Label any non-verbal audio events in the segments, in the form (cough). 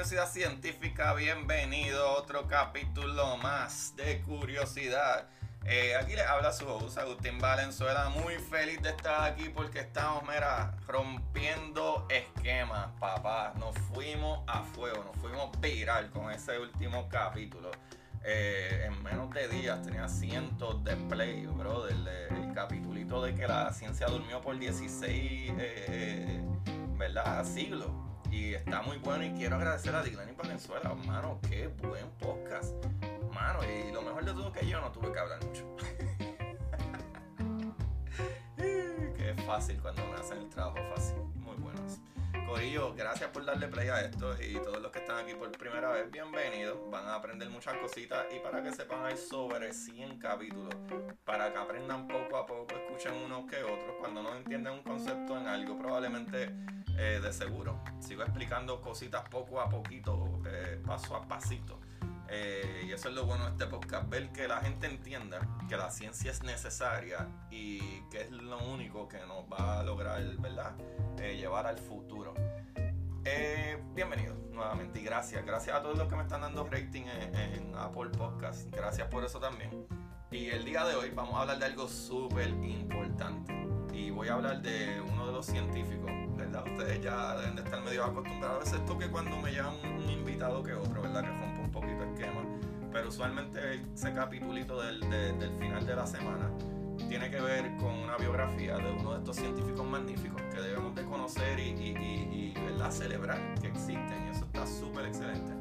Curiosidad Científica, bienvenido a otro capítulo más de Curiosidad. Eh, aquí les habla su host Agustín Valenzuela, muy feliz de estar aquí porque estamos, mira, rompiendo esquemas, papá. Nos fuimos a fuego, nos fuimos viral con ese último capítulo. Eh, en menos de días tenía cientos de play, bro, del, el capítulito de que la ciencia durmió por 16, eh, ¿verdad? Siglos. Y está muy bueno y quiero agradecer a Dylan y Valenzuela, mano, qué buen podcast. Mano, y lo mejor de todo es que yo no tuve que hablar mucho. (laughs) qué fácil cuando me hacen el trabajo fácil. Corillo, gracias por darle play a esto y todos los que están aquí por primera vez, bienvenidos. Van a aprender muchas cositas y para que sepan hay sobre 100 capítulos, para que aprendan poco a poco, escuchen unos que otros. Cuando no entienden un concepto en algo, probablemente eh, de seguro. Sigo explicando cositas poco a poquito, eh, paso a pasito. Eh, y eso es lo bueno de este podcast, ver que la gente entienda que la ciencia es necesaria y que es lo único que nos va a lograr, ¿verdad? Eh, llevar al futuro. Eh, bienvenido nuevamente y gracias. Gracias a todos los que me están dando rating en, Apple Podcast. Gracias por eso también. Y el día de hoy vamos a hablar de algo súper importante. Y voy a hablar de uno de los científicos, ¿verdad? Ustedes ya deben de estar medio acostumbrados a esto que cuando me llaman un invitado que otro, ¿verdad? Que esquema. Pero usualmente ese capitulito del, final de la semana tiene que ver con una biografía de uno de estos científicos magníficos que debemos de conocer y, celebrar que existen. Y eso está súper excelente.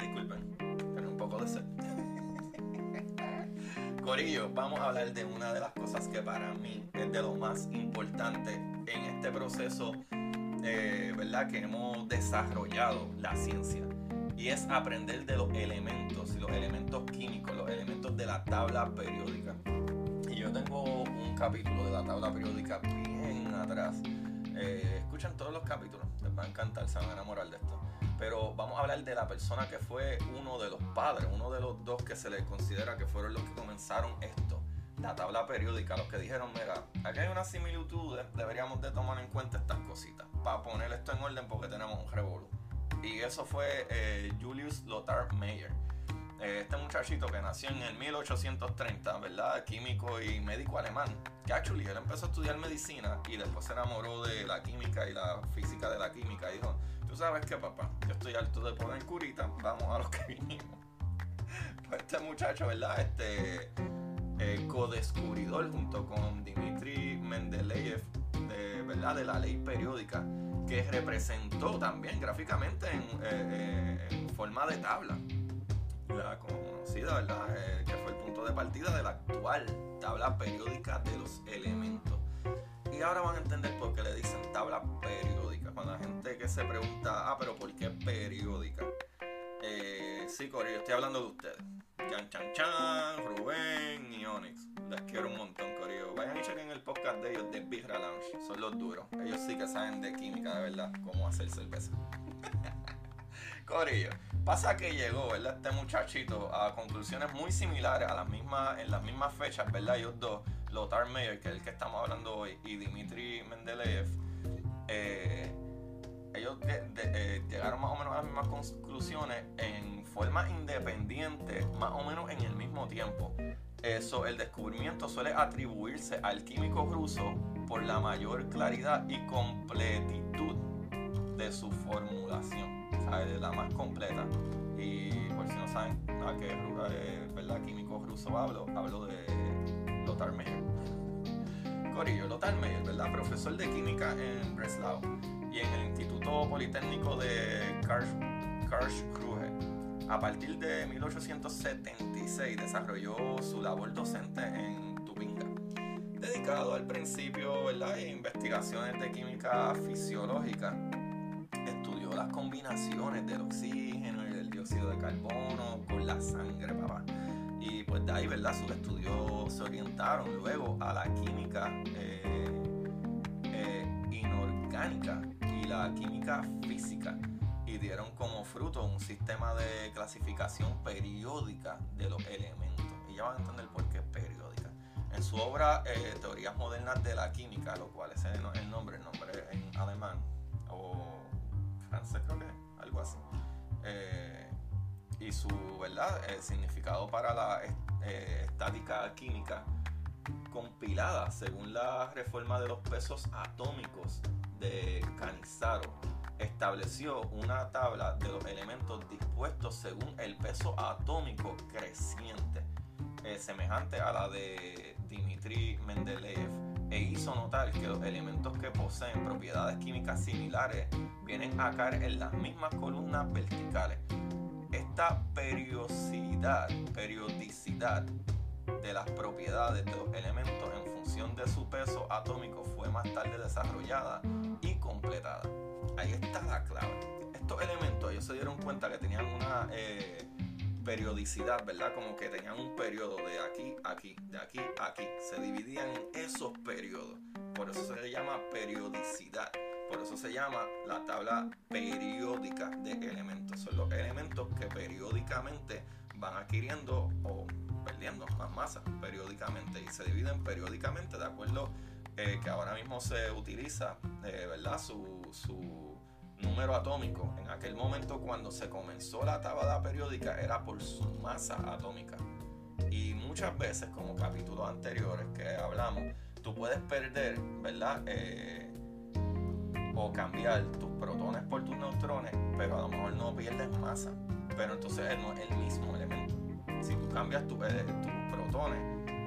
Disculpen, pero un poco de sed. (laughs) Corillo, vamos a hablar de una de las cosas que para mí es de lo más importante en este proceso, eh, ¿verdad? Que hemos desarrollado la ciencia y es aprender de los elementos los elementos químicos, los elementos de la tabla periódica. Y yo tengo un capítulo de la tabla periódica bien atrás. Eh, escuchan todos los capítulos, les va a encantar, se van a enamorar de esto. Pero vamos a hablar de la persona que fue uno de los padres, uno de los dos que se le considera que fueron los que comenzaron esto la tabla periódica, los que dijeron, mira, aquí hay una similitud, deberíamos de tomar en cuenta estas cositas, para poner esto en orden porque tenemos un revolú. Y eso fue eh, Julius Lothar Mayer. Eh, este muchachito que nació en el 1830, ¿verdad? Químico y médico alemán. Que actually él empezó a estudiar medicina y después se enamoró de la química y la física de la química. Y dijo, tú sabes qué, papá, yo estoy alto de poder curita, vamos a los que vinimos. (laughs) Pues este muchacho, ¿verdad? Este eh, co-descubridor junto con Dmitri Mendeleev, de, ¿verdad? De la ley periódica que representó también gráficamente en, eh, eh, forma de tabla. La conocida, ¿verdad? Eh, que fue el punto de partida de la actual tabla periódica de los elementos. Y ahora van a entender por qué le dicen tabla periódica. Cuando la gente que se pregunta, ah, pero ¿por qué periódica? Sí, Corio, estoy hablando de ustedes. Chan Chan Chan, Rubén y Onyx. Les quiero un montón, Corillo. Vayan y chequen el podcast de ellos de Birra Lounge. Son los duros. Ellos sí que saben de química, de verdad, cómo hacer cerveza. (laughs) Corillo. Pasa que llegó, ¿verdad? Este muchachito a conclusiones muy similares a las mismas, en las mismas fechas, ¿verdad? Ellos dos, Lothar Meyer, que es el que estamos hablando hoy, y Dimitri Mendeleev. Eh, ellos eh, llegaron más o menos a las mismas conclusiones en forma independiente, más o menos en el mismo tiempo. Eso, el descubrimiento suele atribuirse al químico ruso por la mayor claridad y completitud de su formulación, ¿sabes? la más completa. Y por si no saben a qué eh, ¿verdad? químico ruso hablo, hablo de Lothar Meyer. Corillo, Lothar Meyer, ¿verdad? profesor de química en Breslau y en el Instituto Politécnico de Karlsruhe. A partir de 1876 desarrolló su labor docente en Tubinga, dedicado al principio ¿verdad? a investigaciones de química fisiológica. Estudió las combinaciones del oxígeno y del dióxido de carbono con la sangre, papá. De ahí, ¿verdad? Sus estudios se orientaron luego a la química eh, eh, inorgánica y la química física y dieron como fruto un sistema de clasificación periódica de los elementos. Y ya van a entender por qué periódica. En su obra eh, Teorías Modernas de la Química, lo cual es el, nombre, el nombre en alemán o francés creo que algo así. Eh, y su verdad significado para la eh, estática química compilada según la reforma de los pesos atómicos de Canizaro estableció una tabla de los elementos dispuestos según el peso atómico creciente, eh, semejante a la de Dmitri Mendeleev, e hizo notar que los elementos que poseen propiedades químicas similares vienen a caer en las mismas columnas verticales. Esta periodicidad, periodicidad de las propiedades de los elementos en función de su peso atómico fue más tarde desarrollada y completada ahí está la clave. Estos elementos, ellos se dieron cuenta que tenían una eh, periodicidad, ¿verdad? Como que tenían un periodo de aquí a aquí, de aquí a aquí. Se dividían en esos periodos. Por eso se le llama periodicidad. Por eso se llama la tabla periódica de elementos. Son los elementos que periódicamente van adquiriendo o perdiendo más masa periódicamente y se dividen periódicamente de acuerdo eh, que ahora mismo se utiliza, eh, ¿verdad? Su, su número atómico en aquel momento cuando se comenzó la tabla periódica era por su masa atómica. Y muchas veces, como capítulos anteriores que hablamos, tú puedes perder, ¿verdad? Eh, o cambiar tus protones por tus neutrones, pero a lo mejor no pierdes masa. Pero entonces es el mismo elemento. Si tú cambias eh, tus protones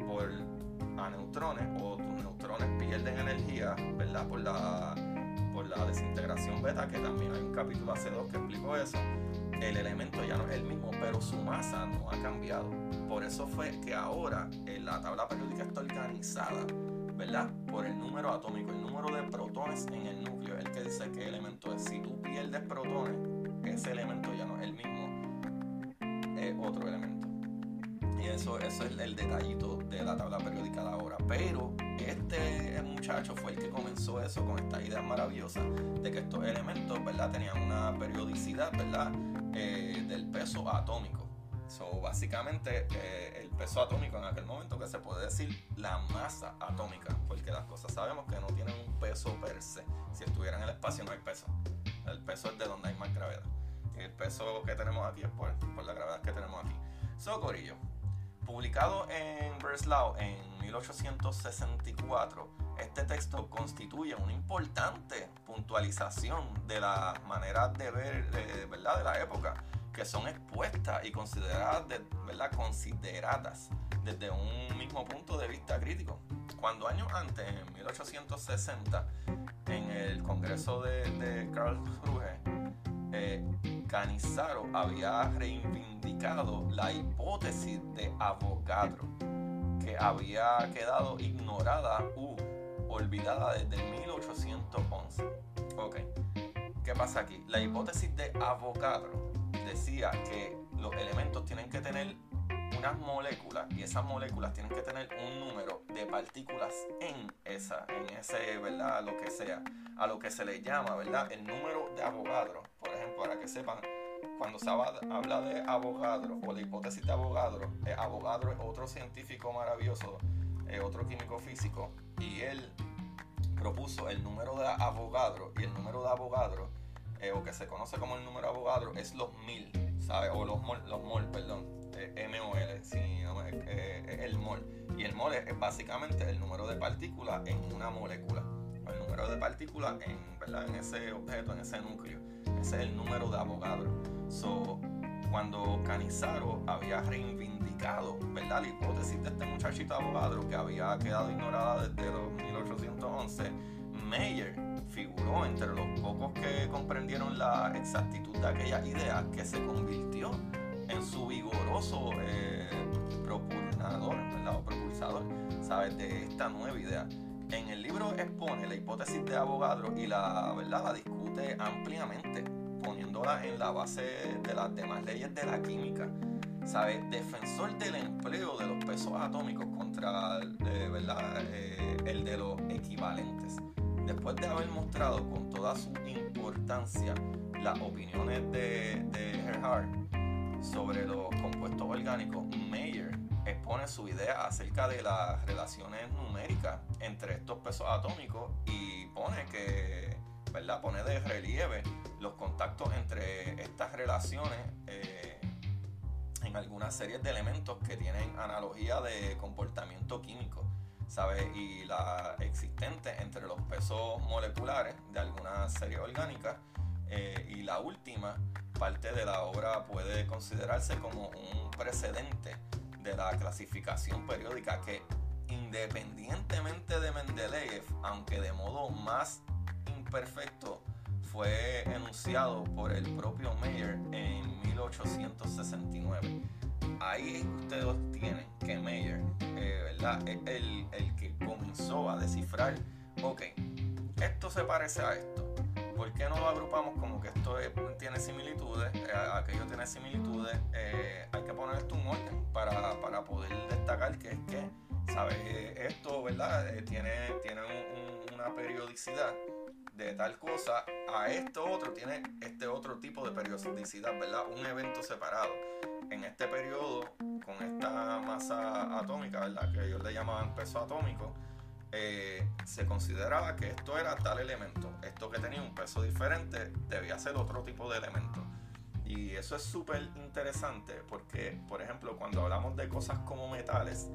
por neutrones o tus neutrones pierden energía, ¿verdad? Por la por la desintegración beta, que también hay un capítulo hace dos que explico eso, el elemento ya no es el mismo, pero su masa no ha cambiado. Por eso fue que ahora en la tabla periódica está organizada, ¿verdad? Por el número atómico, el número de protones en el núcleo, el que dice qué elemento es. Si tú pierdes protones, ese elemento ya no es el mismo, es otro elemento. Y eso, eso es el detallito de la tabla periódica de ahora. Pero este muchacho fue el que comenzó eso con esta idea maravillosa de que estos elementos, ¿verdad? Tenían una periodicidad, ¿verdad? Eh, del peso atómico. So, básicamente, eh, el peso atómico en aquel momento que se puede decir la masa atómica, porque las cosas sabemos que no tienen un peso per se. Si estuviera en el espacio no hay peso. El peso es de donde hay más gravedad. Y el peso que tenemos aquí es por, por la gravedad que tenemos aquí. Socorillo, Publicado en Breslau en 1864, este texto constituye una importante puntualización de las maneras de ver de, ¿verdad? de la época que son expuestas y consideradas, ¿verdad? consideradas desde un mismo punto de vista crítico. Cuando años antes, en 1860, en el congreso de, de Carl Ruge, eh, Canizaro había reivindicado la hipótesis de Avogadro, que había quedado ignorada u olvidada desde 1811. Ok, ¿qué pasa aquí? La hipótesis de Avogadro decía que los elementos tienen que tener unas moléculas y esas moléculas tienen que tener un número de partículas en esa, en ese, ¿verdad? Lo que sea, a lo que se le llama, ¿verdad? El número de Avogadro, por ejemplo, para que sepan, cuando se habla de Avogadro o la hipótesis de Avogadro, eh, Avogadro es otro científico maravilloso, eh, otro químico físico, y él propuso el número de Avogadro y el número de Avogadro, eh, o que se conoce como el número Avogadro, es los mil, ¿sabes? O los mol, los mol, perdón eh, MOL, si no eh, el mol. Y el mol es, básicamente el número de partículas en una molécula. El número de partículas en, ¿verdad? en ese objeto, en ese núcleo. Ese es el número de Avogadro. So, cuando Canizaro había reivindicado ¿verdad? la hipótesis de este muchachito Avogadro que había quedado ignorada desde 1811, Meyer figuró entre los pocos que comprendieron la exactitud de aquella idea que se convirtió en su vigoroso eh, propulsador, ¿verdad? O propulsador, ¿sabes? De esta nueva idea. En el libro expone la hipótesis de Avogadro y la, ¿verdad? la discute ampliamente, poniéndola en la base de las demás leyes de la química. ¿Sabes? Defensor del empleo de los pesos atómicos contra eh, ¿verdad? Eh, el de los equivalentes. Después de haber mostrado con toda su importancia las opiniones de, de sobre los compuestos orgánicos, Mayer expone su idea acerca de las relaciones numéricas entre estos pesos atómicos y pone que, ¿verdad? Pone de relieve los contactos entre estas relaciones eh, en algunas series de elementos que tienen analogía de comportamiento químico. ¿Sabes? Y la existente entre los pesos moleculares de algunas series orgánicas eh, y la última parte de la obra puede considerarse como un precedente de la clasificación periódica que independientemente de Mendeleev, aunque de modo más imperfecto, fue enunciado por el propio Meyer en 1869. Ahí ustedes tienen que Meyer eh, El, el que comenzó a descifrar, ok, esto se parece a esto ¿por qué no lo agrupamos como que esto tiene similitudes, eh, aquello tiene similitudes? Eh, hay que poner esto en orden para, poder destacar que es que, ¿sabes? Esto, ¿verdad? Tiene, tiene una periodicidad de tal cosa, a esto otro tiene este otro tipo de periodicidad, ¿verdad? Un evento separado. En este periodo, con esta masa atómica, ¿verdad? Que ellos le llamaban peso atómico, eh, se consideraba que esto era tal elemento, esto que tenía un peso diferente debía ser otro tipo de elemento. Y eso es súper interesante porque, por ejemplo, cuando hablamos de cosas como metales,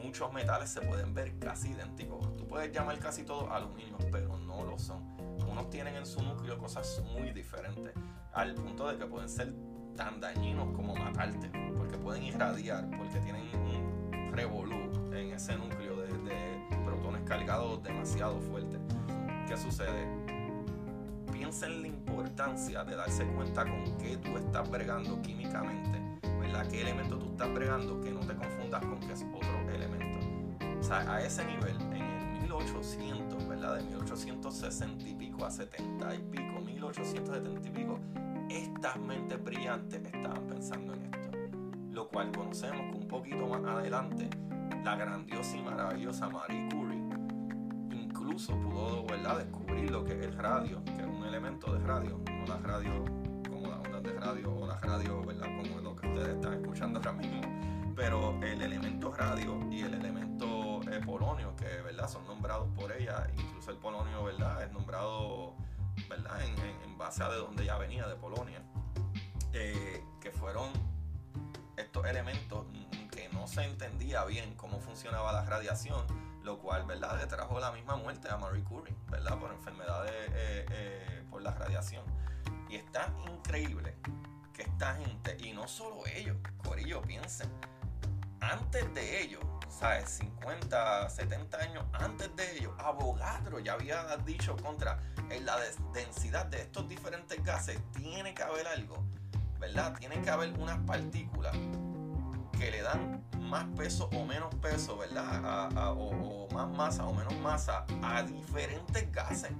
muchos metales se pueden ver casi idénticos. Tú puedes llamar casi todos aluminio, pero no lo son. Unos tienen en su núcleo cosas muy diferentes, al punto de que pueden ser tan dañinos como matarte, porque pueden irradiar, porque tienen un revolú en ese núcleo de cargado demasiado fuerte. ¿Qué sucede? Piensa en la importancia de darse cuenta con qué tú estás bregando químicamente, ¿verdad? ¿Qué elemento tú estás bregando? Que no te confundas con que es otro elemento. O sea, a ese nivel, en el 1800, ¿verdad? De 1860 y pico a 70 y pico, 1870 y pico, estas mentes brillantes estaban pensando en esto. Lo cual conocemos que un poquito más adelante, la grandiosa y maravillosa Marie Curie incluso pudo descubrir lo que es el radio, que es un elemento de radio, no la radio como las ondas de radio o la radio ¿verdad? como lo que ustedes están escuchando ahora mismo, pero el elemento radio y el elemento eh, polonio, que ¿verdad? son nombrados por ella, incluso el polonio ¿verdad? es nombrado ¿verdad? En, base a de donde ya venía, de Polonia, eh, que fueron estos elementos que no se entendía bien cómo funcionaba la radiación lo cual, ¿verdad?, le trajo la misma muerte a Marie Curie, ¿verdad?, por enfermedades, eh, eh, por la radiación. Y está increíble que esta gente, y no solo ellos, Corillo, piensen, antes de ellos, ¿sabes? 50, 70 años antes de ellos, Avogadro ya había dicho contra en la densidad de estos diferentes gases tiene que haber algo, ¿verdad? Tiene que haber unas partículas que le dan más peso o menos peso, ¿verdad? o, más masa o menos masa a diferentes gases.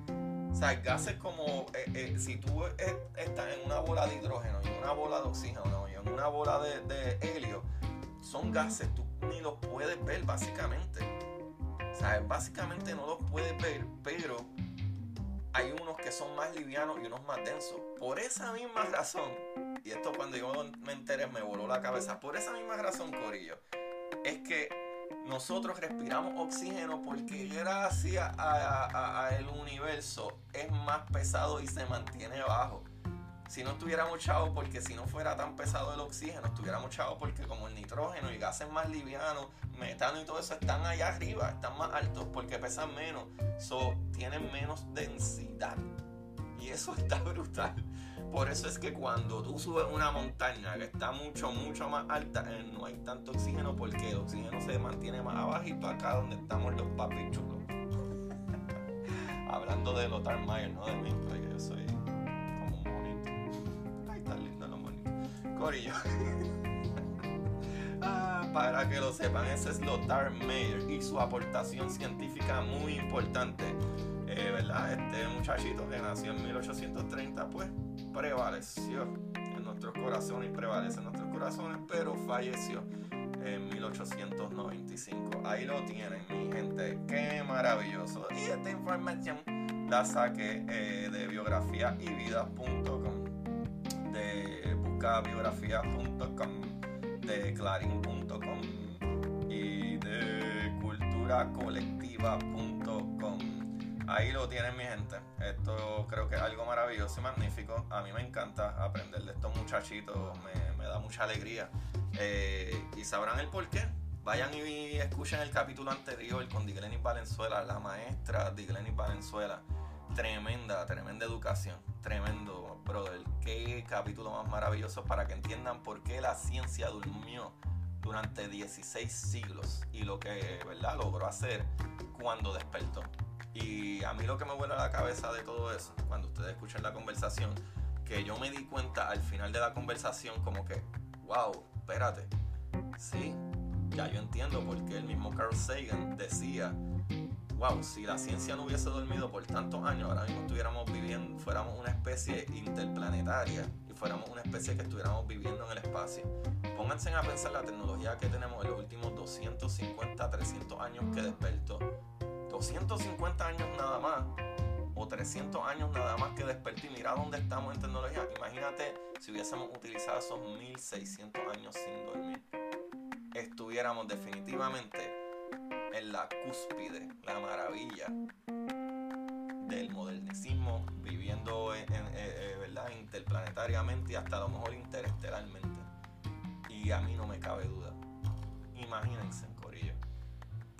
O sea, gases como eh, eh, si tú estás en una bola de hidrógeno y una bola de oxígeno y en una bola de, de helio, son gases, tú ni los puedes ver básicamente. O sea, básicamente no los puedes ver, pero son más livianos y unos más densos. Por esa misma razón, y esto cuando yo me enteré me voló la cabeza, por esa misma razón, Corillo, es que nosotros respiramos oxígeno porque gracias al universo es más pesado y se mantiene bajo si no estuviéramos chavos, porque si no fuera tan pesado el oxígeno, estuviéramos chavos porque como el nitrógeno y gases más livianos, metano y todo eso están allá arriba, están más altos porque pesan menos, so, tienen menos densidad. Y eso (laughs) está brutal. Por eso es que cuando tú subes una montaña que está mucho, mucho más alta, eh, no hay tanto oxígeno porque el oxígeno se mantiene más abajito acá donde estamos los papichulos. (laughs) Hablando de Lothar Mayer, no de mí, porque yo soy (laughs) Ah, para que lo sepan, ese es Lothar Mayer y su aportación científica muy importante. Este muchachito que nació en 1830, pues prevaleció en nuestros corazones y prevalece en nuestros corazones, pero falleció en 1895. Ahí lo tienen, mi gente. Qué maravilloso. Y esta información la saqué eh, de biografiayvida.com de biografía.com, de clarín.com y de culturacolectiva.com. Ahí lo tienen mi gente. Esto creo que es algo maravilloso y magnífico. A mí me encanta aprender de estos muchachitos, me, da mucha alegría. Eh, y sabrán el por qué. Vayan y escuchen el capítulo anterior con Diglenis Valenzuela, la maestra Diglenis Valenzuela. Tremenda, tremenda educación. Tremendo brother, qué capítulo más maravilloso para que entiendan por qué la ciencia durmió durante 16 siglos y lo que ¿verdad? logró hacer cuando despertó. Y a mí lo que me vuela la cabeza de todo eso, cuando ustedes escuchan la conversación, que yo me di cuenta al final de la conversación como que, wow, espérate, sí, ya yo entiendo por qué el mismo Carl Sagan decía wow, si la ciencia no hubiese dormido por tantos años, ahora mismo estuviéramos viviendo, fuéramos una especie interplanetaria y fuéramos una especie que estuviéramos viviendo en el espacio. Pónganse a pensar la tecnología que tenemos en los últimos 250, 300 años que despertó. 250 años nada más, o 300 años nada más que despertó y mira dónde estamos en tecnología. Imagínate si hubiésemos utilizado esos 1600 años sin dormir. Estuviéramos definitivamente en la cúspide, la maravilla del modernismo, viviendo en, eh, eh, ¿verdad? interplanetariamente y hasta a lo mejor interestelarmente. Y a mí no me cabe duda. Imagínense.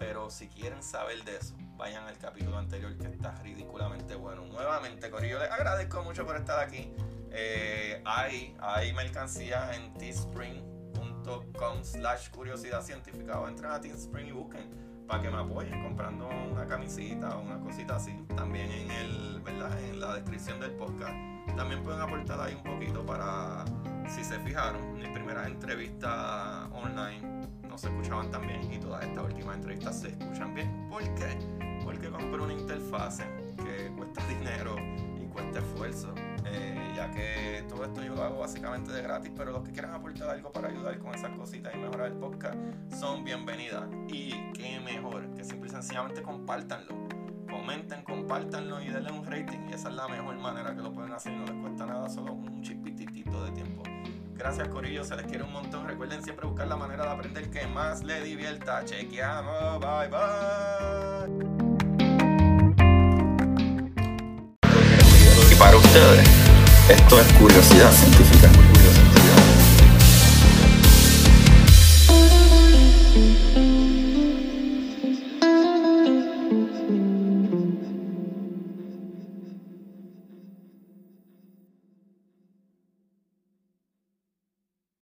Pero si quieren saber de eso, vayan al capítulo anterior que está ridículamente bueno. Nuevamente, Corillo, les agradezco mucho por estar aquí. Eh, hay, hay mercancía en teespring.com slash curiosidad científica o entren a Teespring y busquen para que me apoyen comprando una camisita o una cosita así. También en el, ¿verdad? En la descripción del podcast. También pueden aportar ahí un poquito para, si se fijaron, mis primeras entrevistas online no se escuchaban tan bien y todas estas últimas entrevistas se escuchan bien. ¿Por qué? Porque compré una interfase que cuesta (laughs) dinero y cuesta esfuerzo. Eh, ya que todo esto yo lo hago básicamente de gratis, pero los que quieran aportar algo para ayudar con esas cositas y mejorar el podcast son bienvenidas. Y qué mejor que simple y sencillamente compártanlo. Comenten, compártanlo y denle un rating. Y esa es la mejor manera que lo pueden hacer. No les cuesta nada, solo un chipititito de tiempo. Gracias Corillo, se les quiere un montón. Recuerden siempre buscar la manera de aprender que más les divierta. Chequeamos, bye bye. Y para ustedes. Esto es curiosidad científica.